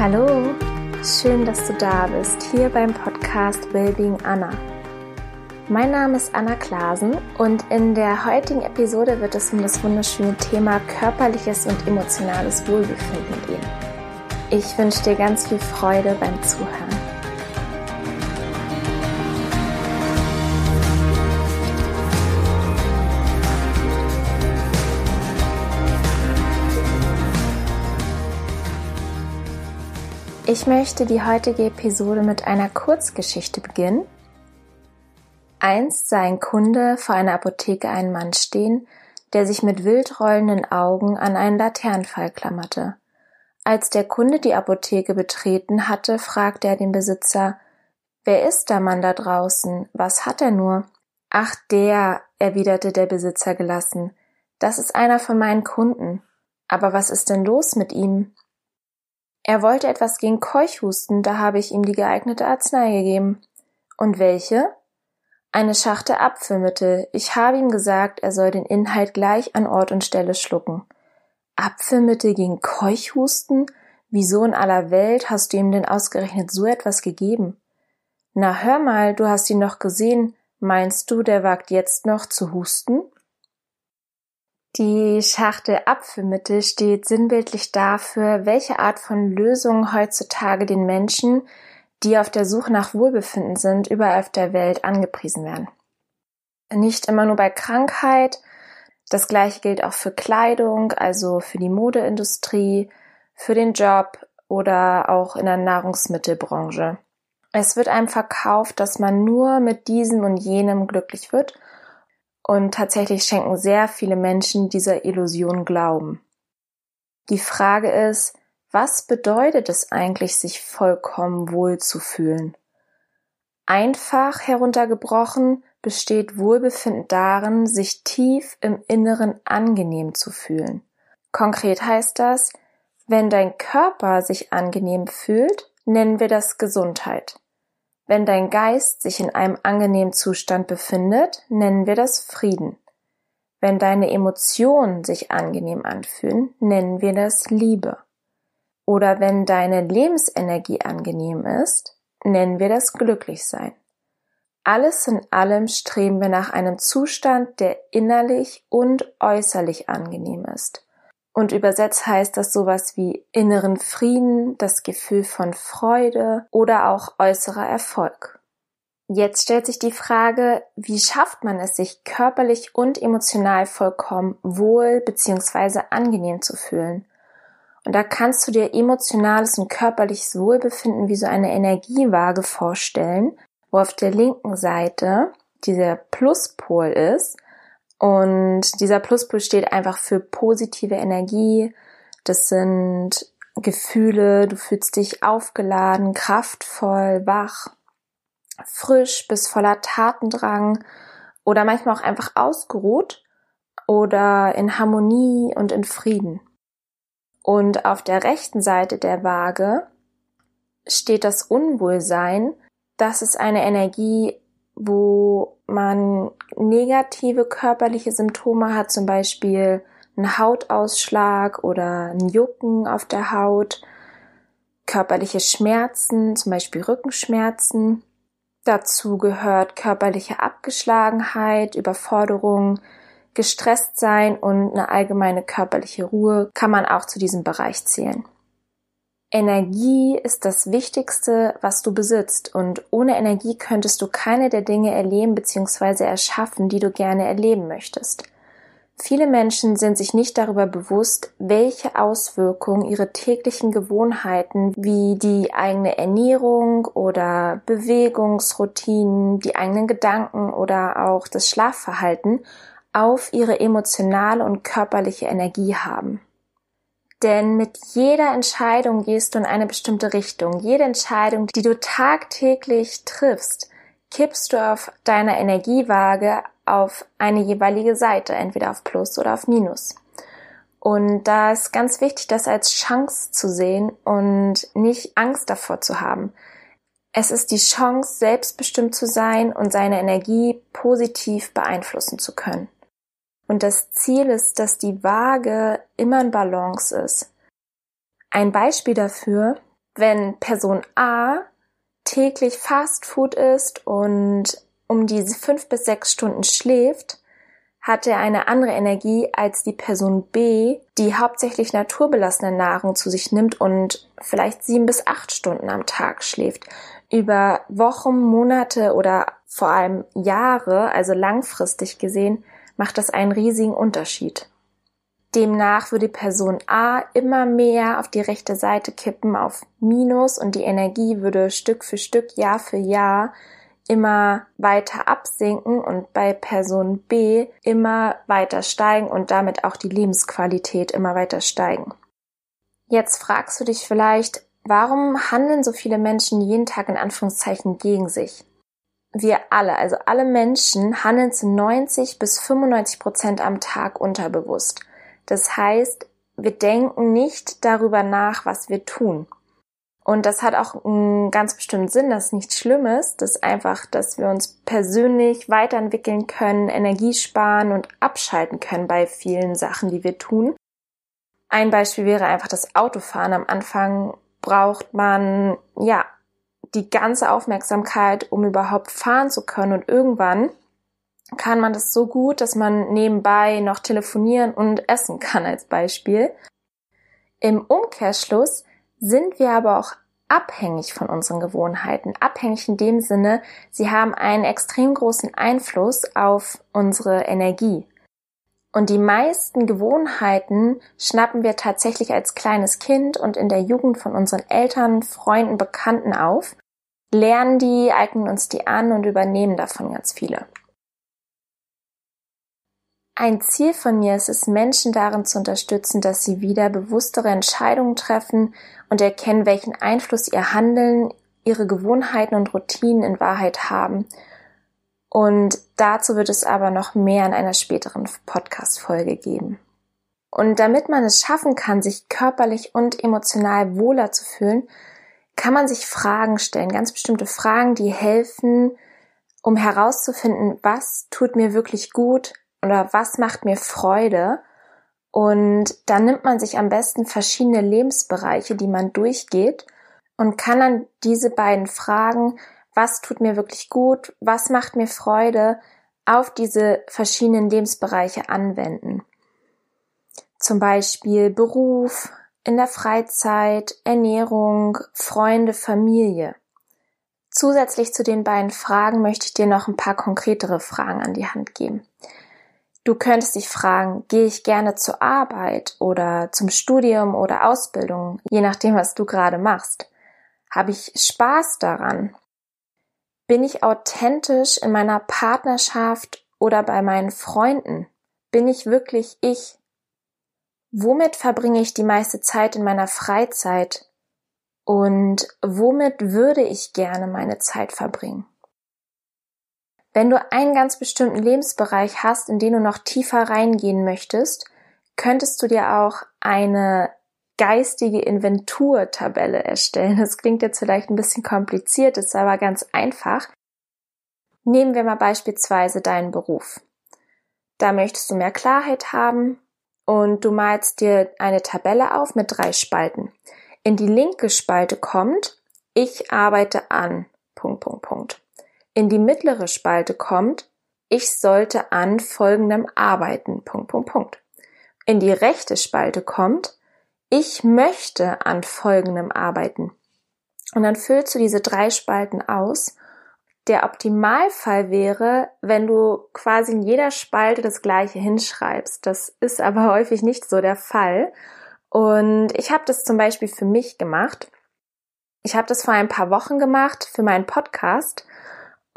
Hallo, schön, dass du da bist, hier beim Podcast Wellbeing Anna. Mein Name ist Anna Klasen und in der heutigen Episode wird es um das wunderschöne Thema körperliches und emotionales Wohlbefinden gehen. Ich wünsche dir ganz viel Freude beim Zuhören. Ich möchte die heutige Episode mit einer Kurzgeschichte beginnen. Einst sah ein Kunde vor einer Apotheke einen Mann stehen, der sich mit wild rollenden Augen an einen Laternenfall klammerte. Als der Kunde die Apotheke betreten hatte, fragte er den Besitzer Wer ist der Mann da draußen? Was hat er nur? Ach der, erwiderte der Besitzer gelassen, das ist einer von meinen Kunden. Aber was ist denn los mit ihm? Er wollte etwas gegen Keuchhusten, da habe ich ihm die geeignete Arznei gegeben. Und welche? Eine Schachtel Apfelmittel. Ich habe ihm gesagt, er soll den Inhalt gleich an Ort und Stelle schlucken. Apfelmittel gegen Keuchhusten? Wieso in aller Welt hast du ihm denn ausgerechnet so etwas gegeben? Na hör mal, du hast ihn noch gesehen. Meinst du, der wagt jetzt noch zu husten? Die Schachtel Apfelmittel steht sinnbildlich dafür, welche Art von Lösungen heutzutage den Menschen, die auf der Suche nach Wohlbefinden sind, überall auf der Welt angepriesen werden. Nicht immer nur bei Krankheit, das gleiche gilt auch für Kleidung, also für die Modeindustrie, für den Job oder auch in der Nahrungsmittelbranche. Es wird einem verkauft, dass man nur mit diesem und jenem glücklich wird und tatsächlich schenken sehr viele Menschen dieser Illusion Glauben. Die Frage ist, was bedeutet es eigentlich, sich vollkommen wohl zu fühlen? Einfach heruntergebrochen besteht Wohlbefinden darin, sich tief im Inneren angenehm zu fühlen. Konkret heißt das, wenn dein Körper sich angenehm fühlt, nennen wir das Gesundheit. Wenn dein Geist sich in einem angenehmen Zustand befindet, nennen wir das Frieden. Wenn deine Emotionen sich angenehm anfühlen, nennen wir das Liebe. Oder wenn deine Lebensenergie angenehm ist, nennen wir das Glücklichsein. Alles in allem streben wir nach einem Zustand, der innerlich und äußerlich angenehm ist. Und übersetzt heißt das sowas wie inneren Frieden, das Gefühl von Freude oder auch äußerer Erfolg. Jetzt stellt sich die Frage, wie schafft man es, sich körperlich und emotional vollkommen wohl bzw. angenehm zu fühlen? Und da kannst du dir emotionales und körperliches Wohlbefinden wie so eine Energiewaage vorstellen, wo auf der linken Seite dieser Pluspol ist und dieser Pluspol steht einfach für positive Energie. Das sind Gefühle, du fühlst dich aufgeladen, kraftvoll, wach, frisch bis voller Tatendrang oder manchmal auch einfach ausgeruht oder in Harmonie und in Frieden. Und auf der rechten Seite der Waage steht das Unwohlsein. Das ist eine Energie, wo man negative körperliche Symptome hat, zum Beispiel einen Hautausschlag oder ein Jucken auf der Haut, körperliche Schmerzen, zum Beispiel Rückenschmerzen. Dazu gehört körperliche Abgeschlagenheit, Überforderung, gestresst sein und eine allgemeine körperliche Ruhe kann man auch zu diesem Bereich zählen. Energie ist das Wichtigste, was du besitzt, und ohne Energie könntest du keine der Dinge erleben bzw. erschaffen, die du gerne erleben möchtest. Viele Menschen sind sich nicht darüber bewusst, welche Auswirkungen ihre täglichen Gewohnheiten wie die eigene Ernährung oder Bewegungsroutinen, die eigenen Gedanken oder auch das Schlafverhalten auf ihre emotionale und körperliche Energie haben. Denn mit jeder Entscheidung gehst du in eine bestimmte Richtung. Jede Entscheidung, die du tagtäglich triffst, kippst du auf deiner Energiewaage auf eine jeweilige Seite, entweder auf Plus oder auf Minus. Und da ist ganz wichtig, das als Chance zu sehen und nicht Angst davor zu haben. Es ist die Chance, selbstbestimmt zu sein und seine Energie positiv beeinflussen zu können. Und das Ziel ist, dass die Waage immer in Balance ist. Ein Beispiel dafür, Wenn Person A täglich Fast Food isst und um diese fünf bis sechs Stunden schläft, hat er eine andere Energie als die Person B, die hauptsächlich naturbelassene Nahrung zu sich nimmt und vielleicht sieben bis acht Stunden am Tag schläft. Über Wochen, Monate oder vor allem Jahre, also langfristig gesehen, macht das einen riesigen Unterschied. Demnach würde Person A immer mehr auf die rechte Seite kippen, auf Minus und die Energie würde Stück für Stück, Jahr für Jahr immer weiter absinken und bei Person B immer weiter steigen und damit auch die Lebensqualität immer weiter steigen. Jetzt fragst du dich vielleicht, warum handeln so viele Menschen jeden Tag in Anführungszeichen gegen sich? Wir alle, also alle Menschen, handeln zu 90 bis 95 Prozent am Tag unterbewusst. Das heißt, wir denken nicht darüber nach, was wir tun. Und das hat auch einen ganz bestimmten Sinn, das ist nichts Schlimmes, das ist einfach, dass wir uns persönlich weiterentwickeln können, Energie sparen und abschalten können bei vielen Sachen, die wir tun. Ein Beispiel wäre einfach das Autofahren. Am Anfang braucht man, ja, die ganze Aufmerksamkeit, um überhaupt fahren zu können. Und irgendwann kann man das so gut, dass man nebenbei noch telefonieren und essen kann als Beispiel. Im Umkehrschluss sind wir aber auch abhängig von unseren Gewohnheiten. Abhängig in dem Sinne, sie haben einen extrem großen Einfluss auf unsere Energie. Und die meisten Gewohnheiten schnappen wir tatsächlich als kleines Kind und in der Jugend von unseren Eltern, Freunden, Bekannten auf, lernen die, eignen uns die an und übernehmen davon ganz viele. Ein Ziel von mir ist es, Menschen darin zu unterstützen, dass sie wieder bewusstere Entscheidungen treffen und erkennen, welchen Einfluss ihr Handeln, ihre Gewohnheiten und Routinen in Wahrheit haben. Und dazu wird es aber noch mehr in einer späteren Podcast-Folge geben. Und damit man es schaffen kann, sich körperlich und emotional wohler zu fühlen, kann man sich Fragen stellen, ganz bestimmte Fragen, die helfen, um herauszufinden, was tut mir wirklich gut, oder was macht mir Freude? Und dann nimmt man sich am besten verschiedene Lebensbereiche, die man durchgeht und kann dann diese beiden Fragen, was tut mir wirklich gut, was macht mir Freude, auf diese verschiedenen Lebensbereiche anwenden. Zum Beispiel Beruf, in der Freizeit, Ernährung, Freunde, Familie. Zusätzlich zu den beiden Fragen möchte ich dir noch ein paar konkretere Fragen an die Hand geben. Du könntest dich fragen, gehe ich gerne zur Arbeit oder zum Studium oder Ausbildung, je nachdem, was du gerade machst. Habe ich Spaß daran? Bin ich authentisch in meiner Partnerschaft oder bei meinen Freunden? Bin ich wirklich ich? Womit verbringe ich die meiste Zeit in meiner Freizeit? Und womit würde ich gerne meine Zeit verbringen? Wenn du einen ganz bestimmten Lebensbereich hast, in den du noch tiefer reingehen möchtest, könntest du dir auch eine geistige Inventurtabelle erstellen. Das klingt jetzt vielleicht ein bisschen kompliziert, ist aber ganz einfach. Nehmen wir mal beispielsweise deinen Beruf. Da möchtest du mehr Klarheit haben und du malst dir eine Tabelle auf mit drei Spalten. In die linke Spalte kommt, ich arbeite an, Punkt, Punkt, Punkt in die mittlere Spalte kommt, ich sollte an folgendem arbeiten. Punkt, Punkt, Punkt. In die rechte Spalte kommt, ich möchte an folgendem arbeiten. Und dann füllst du diese drei Spalten aus. Der Optimalfall wäre, wenn du quasi in jeder Spalte das gleiche hinschreibst. Das ist aber häufig nicht so der Fall. Und ich habe das zum Beispiel für mich gemacht. Ich habe das vor ein paar Wochen gemacht für meinen Podcast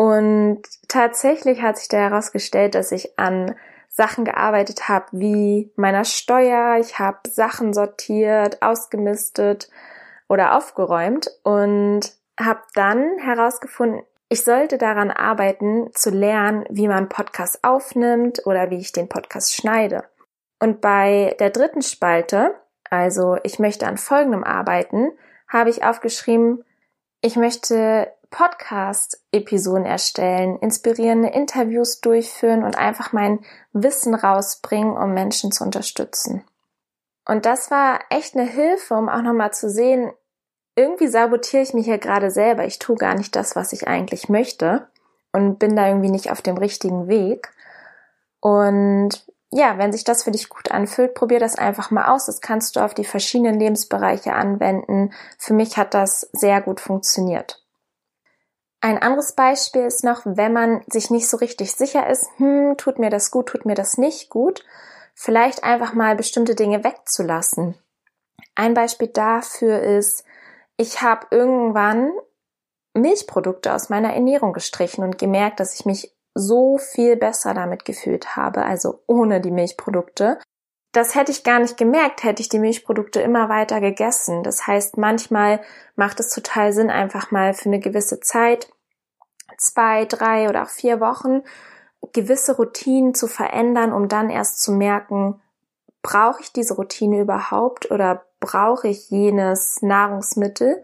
und tatsächlich hat sich da herausgestellt, dass ich an Sachen gearbeitet habe wie meiner Steuer, ich habe Sachen sortiert, ausgemistet oder aufgeräumt und habe dann herausgefunden, ich sollte daran arbeiten, zu lernen, wie man Podcast aufnimmt oder wie ich den Podcast schneide. Und bei der dritten Spalte, also ich möchte an folgendem arbeiten, habe ich aufgeschrieben, ich möchte Podcast-Episoden erstellen, inspirierende Interviews durchführen und einfach mein Wissen rausbringen, um Menschen zu unterstützen. Und das war echt eine Hilfe, um auch nochmal zu sehen, irgendwie sabotiere ich mich hier gerade selber. Ich tue gar nicht das, was ich eigentlich möchte und bin da irgendwie nicht auf dem richtigen Weg. Und ja, wenn sich das für dich gut anfühlt, probier das einfach mal aus. Das kannst du auf die verschiedenen Lebensbereiche anwenden. Für mich hat das sehr gut funktioniert. Ein anderes Beispiel ist noch, wenn man sich nicht so richtig sicher ist, hm, tut mir das gut, tut mir das nicht gut, vielleicht einfach mal bestimmte Dinge wegzulassen. Ein Beispiel dafür ist, ich habe irgendwann Milchprodukte aus meiner Ernährung gestrichen und gemerkt, dass ich mich so viel besser damit gefühlt habe, also ohne die Milchprodukte. Das hätte ich gar nicht gemerkt, hätte ich die Milchprodukte immer weiter gegessen. Das heißt, manchmal macht es total Sinn, einfach mal für eine gewisse Zeit, zwei, drei oder auch vier Wochen, gewisse Routinen zu verändern, um dann erst zu merken, brauche ich diese Routine überhaupt oder brauche ich jenes Nahrungsmittel,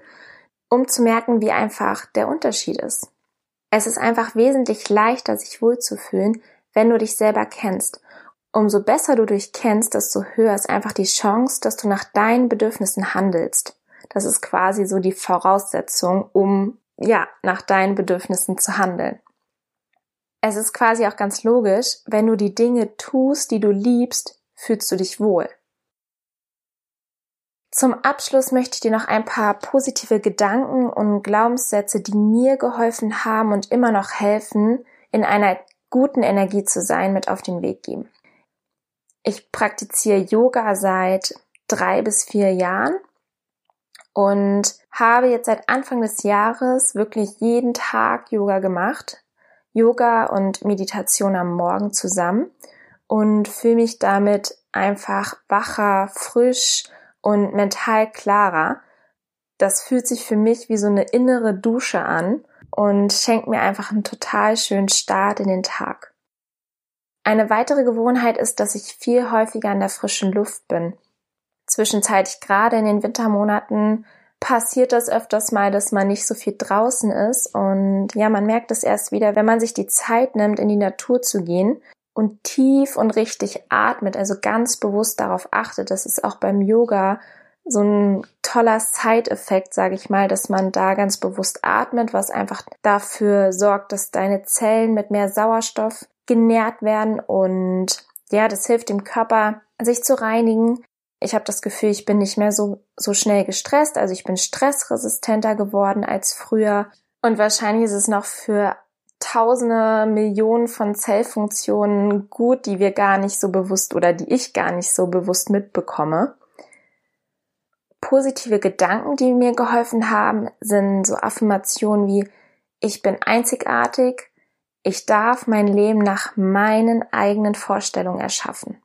um zu merken, wie einfach der Unterschied ist. Es ist einfach wesentlich leichter, sich wohlzufühlen, wenn du dich selber kennst. Umso besser du dich kennst, desto höher ist einfach die Chance, dass du nach deinen Bedürfnissen handelst. Das ist quasi so die Voraussetzung, um, ja, nach deinen Bedürfnissen zu handeln. Es ist quasi auch ganz logisch, wenn du die Dinge tust, die du liebst, fühlst du dich wohl. Zum Abschluss möchte ich dir noch ein paar positive Gedanken und Glaubenssätze, die mir geholfen haben und immer noch helfen, in einer guten Energie zu sein, mit auf den Weg geben. Ich praktiziere Yoga seit drei bis vier Jahren und habe jetzt seit Anfang des Jahres wirklich jeden Tag Yoga gemacht. Yoga und Meditation am Morgen zusammen und fühle mich damit einfach wacher, frisch und mental klarer. Das fühlt sich für mich wie so eine innere Dusche an und schenkt mir einfach einen total schönen Start in den Tag. Eine weitere Gewohnheit ist, dass ich viel häufiger in der frischen Luft bin. Zwischenzeitlich gerade in den Wintermonaten passiert das öfters mal, dass man nicht so viel draußen ist und ja, man merkt es erst wieder, wenn man sich die Zeit nimmt, in die Natur zu gehen und tief und richtig atmet, also ganz bewusst darauf achtet. Das ist auch beim Yoga so ein toller Side-Effekt, sage ich mal, dass man da ganz bewusst atmet, was einfach dafür sorgt, dass deine Zellen mit mehr Sauerstoff genährt werden und ja, das hilft dem Körper, sich zu reinigen. Ich habe das Gefühl, ich bin nicht mehr so so schnell gestresst, also ich bin stressresistenter geworden als früher und wahrscheinlich ist es noch für tausende Millionen von Zellfunktionen gut, die wir gar nicht so bewusst oder die ich gar nicht so bewusst mitbekomme. Positive Gedanken, die mir geholfen haben, sind so Affirmationen wie ich bin einzigartig, ich darf mein Leben nach meinen eigenen Vorstellungen erschaffen.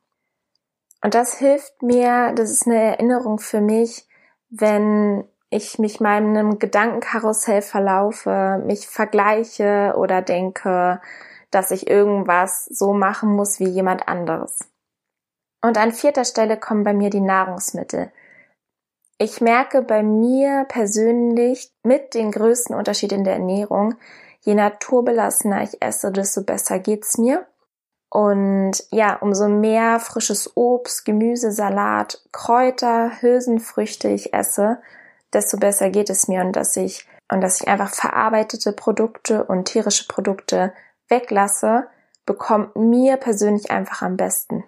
Und das hilft mir, das ist eine Erinnerung für mich, wenn ich mich meinem Gedankenkarussell verlaufe, mich vergleiche oder denke, dass ich irgendwas so machen muss wie jemand anderes. Und an vierter Stelle kommen bei mir die Nahrungsmittel. Ich merke bei mir persönlich mit den größten Unterschied in der Ernährung, je naturbelassener ich esse, desto besser geht's mir. Und ja, umso mehr frisches Obst, Gemüse, Salat, Kräuter, Hülsenfrüchte ich esse, desto besser geht es mir und dass ich und dass ich einfach verarbeitete Produkte und tierische Produkte weglasse, bekommt mir persönlich einfach am besten.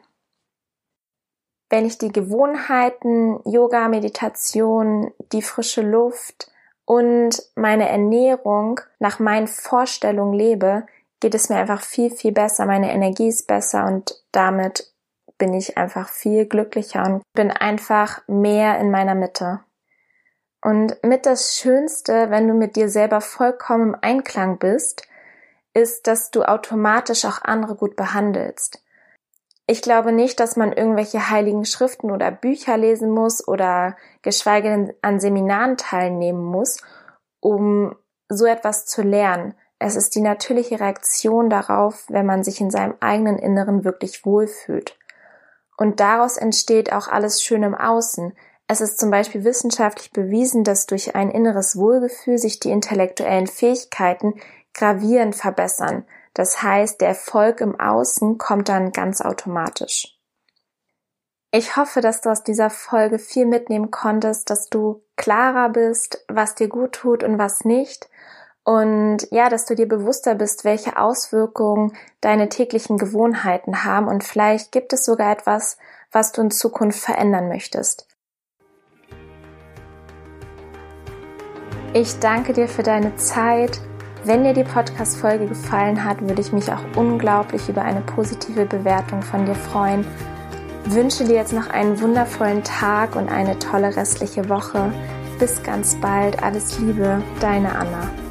Wenn ich die Gewohnheiten, Yoga, Meditation, die frische Luft und meine Ernährung nach meinen Vorstellungen lebe, geht es mir einfach viel, viel besser. Meine Energie ist besser und damit bin ich einfach viel glücklicher und bin einfach mehr in meiner Mitte. Und mit das Schönste, wenn du mit dir selber vollkommen im Einklang bist, ist, dass du automatisch auch andere gut behandelst. Ich glaube nicht, dass man irgendwelche heiligen Schriften oder Bücher lesen muss oder geschweige denn an Seminaren teilnehmen muss, um so etwas zu lernen. Es ist die natürliche Reaktion darauf, wenn man sich in seinem eigenen Inneren wirklich wohlfühlt. Und daraus entsteht auch alles schön im Außen. Es ist zum Beispiel wissenschaftlich bewiesen, dass durch ein inneres Wohlgefühl sich die intellektuellen Fähigkeiten gravierend verbessern. Das heißt, der Erfolg im Außen kommt dann ganz automatisch. Ich hoffe, dass du aus dieser Folge viel mitnehmen konntest, dass du klarer bist, was dir gut tut und was nicht. Und ja, dass du dir bewusster bist, welche Auswirkungen deine täglichen Gewohnheiten haben. Und vielleicht gibt es sogar etwas, was du in Zukunft verändern möchtest. Ich danke dir für deine Zeit. Wenn dir die Podcast-Folge gefallen hat, würde ich mich auch unglaublich über eine positive Bewertung von dir freuen. Wünsche dir jetzt noch einen wundervollen Tag und eine tolle restliche Woche. Bis ganz bald. Alles Liebe, deine Anna.